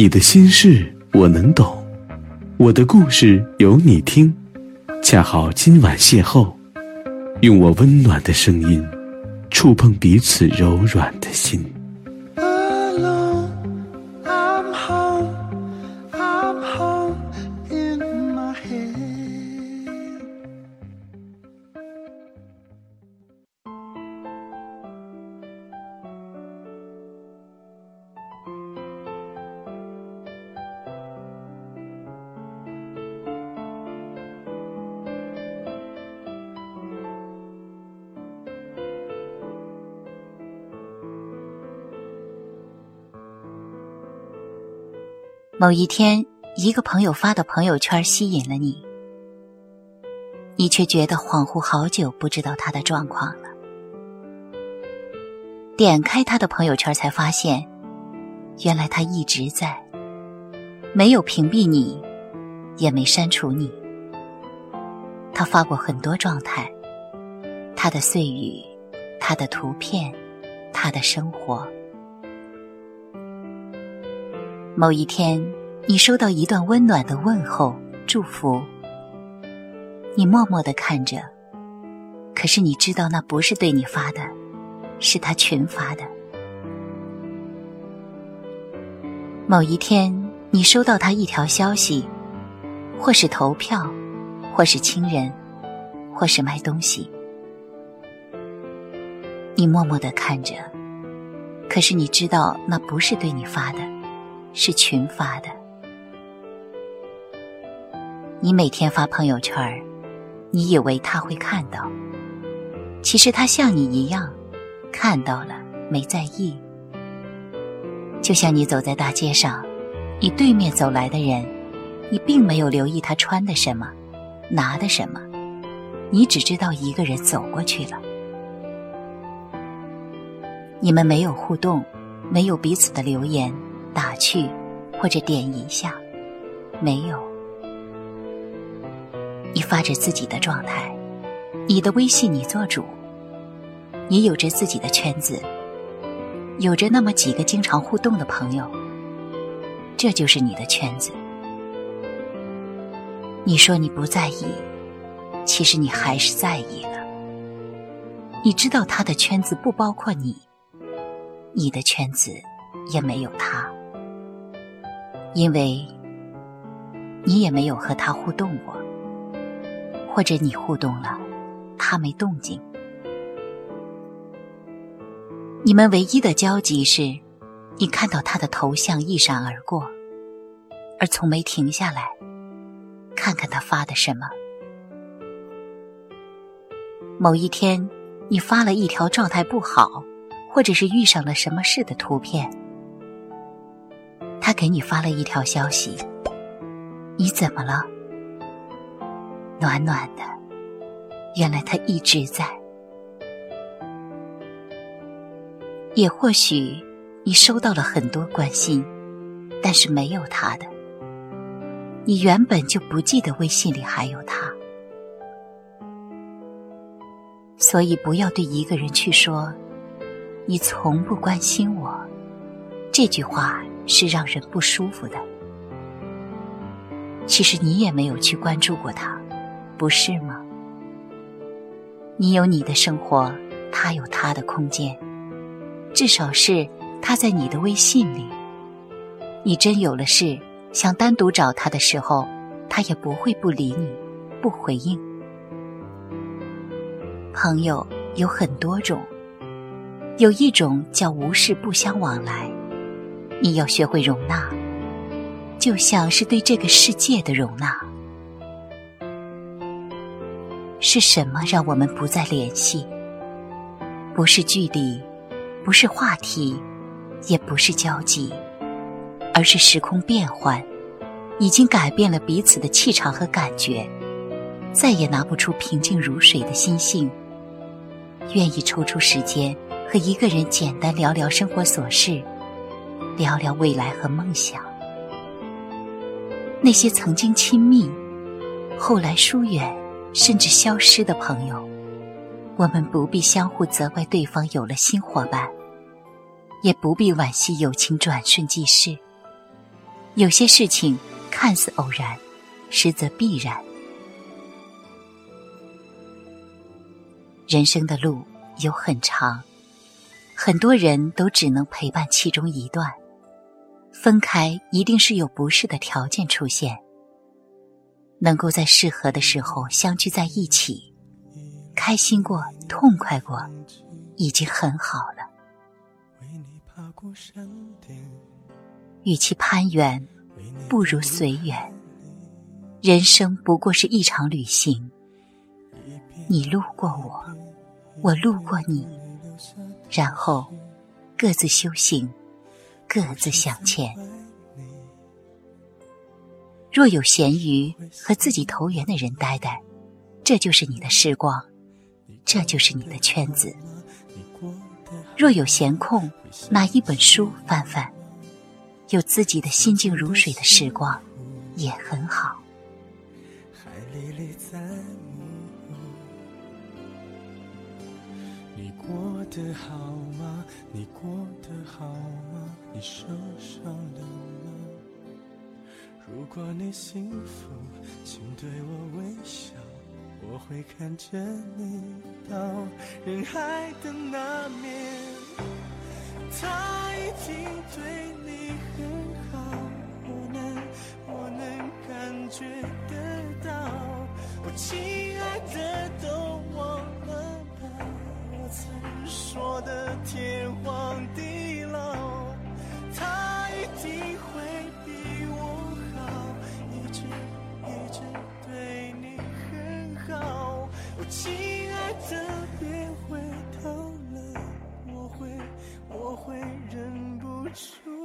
你的心事我能懂，我的故事有你听。恰好今晚邂逅，用我温暖的声音，触碰彼此柔软的心。某一天，一个朋友发的朋友圈吸引了你，你却觉得恍惚好久，不知道他的状况了。点开他的朋友圈，才发现，原来他一直在，没有屏蔽你，也没删除你。他发过很多状态，他的碎语，他的图片，他的生活。某一天，你收到一段温暖的问候、祝福，你默默的看着，可是你知道那不是对你发的，是他群发的。某一天，你收到他一条消息，或是投票，或是亲人，或是卖东西，你默默的看着，可是你知道那不是对你发的。是群发的。你每天发朋友圈你以为他会看到，其实他像你一样，看到了没在意。就像你走在大街上，你对面走来的人，你并没有留意他穿的什么，拿的什么，你只知道一个人走过去了。你们没有互动，没有彼此的留言。打去，或者点一下，没有。你发着自己的状态，你的微信你做主，你有着自己的圈子，有着那么几个经常互动的朋友，这就是你的圈子。你说你不在意，其实你还是在意了。你知道他的圈子不包括你，你的圈子也没有他。因为你也没有和他互动过，或者你互动了，他没动静。你们唯一的交集是，你看到他的头像一闪而过，而从没停下来看看他发的什么。某一天，你发了一条状态不好，或者是遇上了什么事的图片。他给你发了一条消息，你怎么了？暖暖的，原来他一直在。也或许你收到了很多关心，但是没有他的。你原本就不记得微信里还有他，所以不要对一个人去说“你从不关心我”这句话。是让人不舒服的。其实你也没有去关注过他，不是吗？你有你的生活，他有他的空间，至少是他在你的微信里。你真有了事想单独找他的时候，他也不会不理你，不回应。朋友有很多种，有一种叫无事不相往来。你要学会容纳，就像是对这个世界的容纳。是什么让我们不再联系？不是距离，不是话题，也不是交集，而是时空变换，已经改变了彼此的气场和感觉，再也拿不出平静如水的心性。愿意抽出时间和一个人简单聊聊生活琐事。聊聊未来和梦想，那些曾经亲密，后来疏远，甚至消失的朋友，我们不必相互责怪对方有了新伙伴，也不必惋惜友情转瞬即逝。有些事情看似偶然，实则必然。人生的路有很长，很多人都只能陪伴其中一段。分开一定是有不适的条件出现，能够在适合的时候相聚在一起，开心过、痛快过，已经很好了。与其攀援，不如随缘。人生不过是一场旅行，你路过我，我路过你，然后各自修行。各自向前。若有闲余和自己投缘的人待待，这就是你的时光，这就是你的圈子。若有闲空，拿一本书翻翻，有自己的心静如水的时光，也很好。你过得好吗？你过得好吗？你受伤了吗？如果你幸福，请对我微笑，我会看着你到人海的那面。他一定对你很好，我能我能感觉得到，我亲爱的都亲爱的，别回头了，我会我会忍不住。